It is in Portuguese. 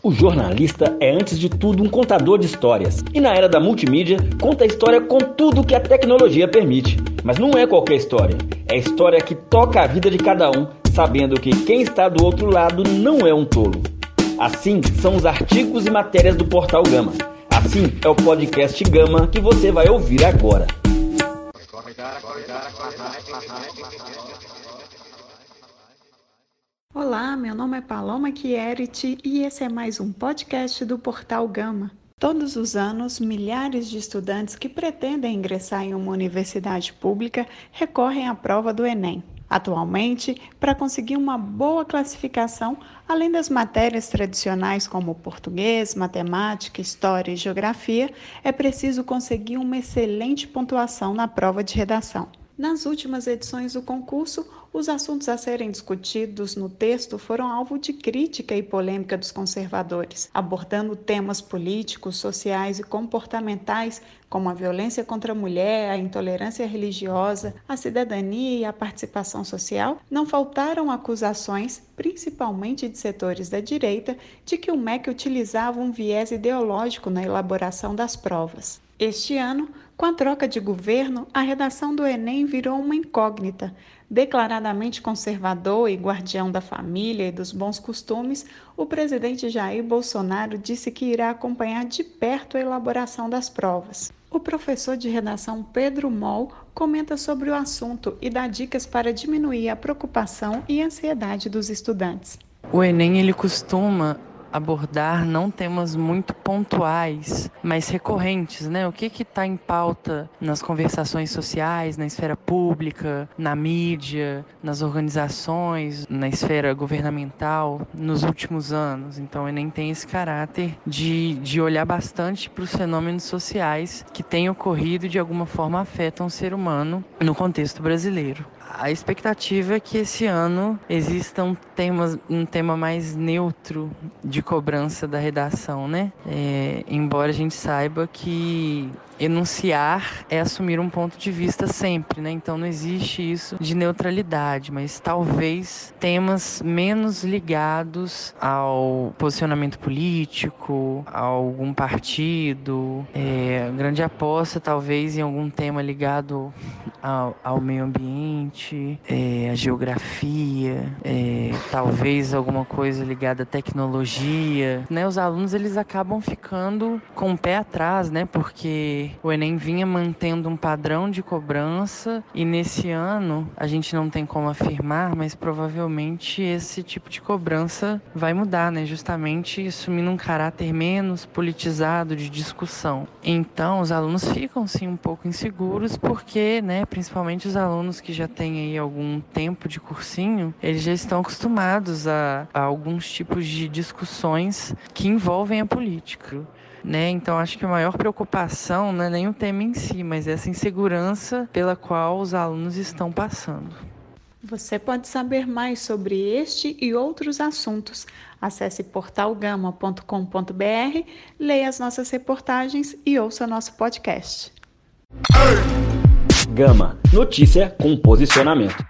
O jornalista é, antes de tudo, um contador de histórias. E na era da multimídia, conta a história com tudo que a tecnologia permite. Mas não é qualquer história. É a história que toca a vida de cada um, sabendo que quem está do outro lado não é um tolo. Assim são os artigos e matérias do Portal Gama. Assim é o podcast Gama que você vai ouvir agora. Olá, meu nome é Paloma Chierici e esse é mais um podcast do Portal Gama. Todos os anos, milhares de estudantes que pretendem ingressar em uma universidade pública recorrem à prova do Enem. Atualmente, para conseguir uma boa classificação, além das matérias tradicionais como português, matemática, história e geografia, é preciso conseguir uma excelente pontuação na prova de redação. Nas últimas edições do concurso, os assuntos a serem discutidos no texto foram alvo de crítica e polêmica dos conservadores, abordando temas políticos, sociais e comportamentais como a violência contra a mulher, a intolerância religiosa, a cidadania e a participação social. Não faltaram acusações, principalmente de setores da direita, de que o MEC utilizava um viés ideológico na elaboração das provas. Este ano, com a troca de governo, a redação do Enem virou uma incógnita. Declaradamente conservador e guardião da família e dos bons costumes, o presidente Jair Bolsonaro disse que irá acompanhar de perto a elaboração das provas. O professor de redação Pedro Moll comenta sobre o assunto e dá dicas para diminuir a preocupação e ansiedade dos estudantes. O Enem ele costuma abordar não temas muito pontuais, mas recorrentes, né? O que está em pauta nas conversações sociais, na esfera pública, na mídia, nas organizações, na esfera governamental nos últimos anos. Então, o Enem tem esse caráter de, de olhar bastante para os fenômenos sociais que têm ocorrido e de alguma forma afetam o ser humano no contexto brasileiro. A expectativa é que esse ano exista um tema, um tema mais neutro de cobrança da redação, né? É, embora a gente saiba que enunciar é assumir um ponto de vista sempre, né? Então não existe isso de neutralidade, mas talvez temas menos ligados ao posicionamento político, a algum partido, é, grande aposta talvez em algum tema ligado ao, ao meio ambiente, é, a geografia, é, talvez alguma coisa ligada à tecnologia, né? Os alunos eles acabam ficando com o pé atrás, né? Porque o Enem vinha mantendo um padrão de cobrança e nesse ano a gente não tem como afirmar, mas provavelmente esse tipo de cobrança vai mudar, né? Justamente assumindo um caráter menos politizado de discussão. Então os alunos ficam sim um pouco inseguros porque, né, principalmente os alunos que já têm aí algum tempo de cursinho, eles já estão acostumados a, a alguns tipos de discussões que envolvem a política. Né? Então acho que a maior preocupação não é nem o tema em si, mas essa insegurança pela qual os alunos estão passando. Você pode saber mais sobre este e outros assuntos. Acesse portalgama.com.br, leia as nossas reportagens e ouça nosso podcast. Gama, notícia com posicionamento.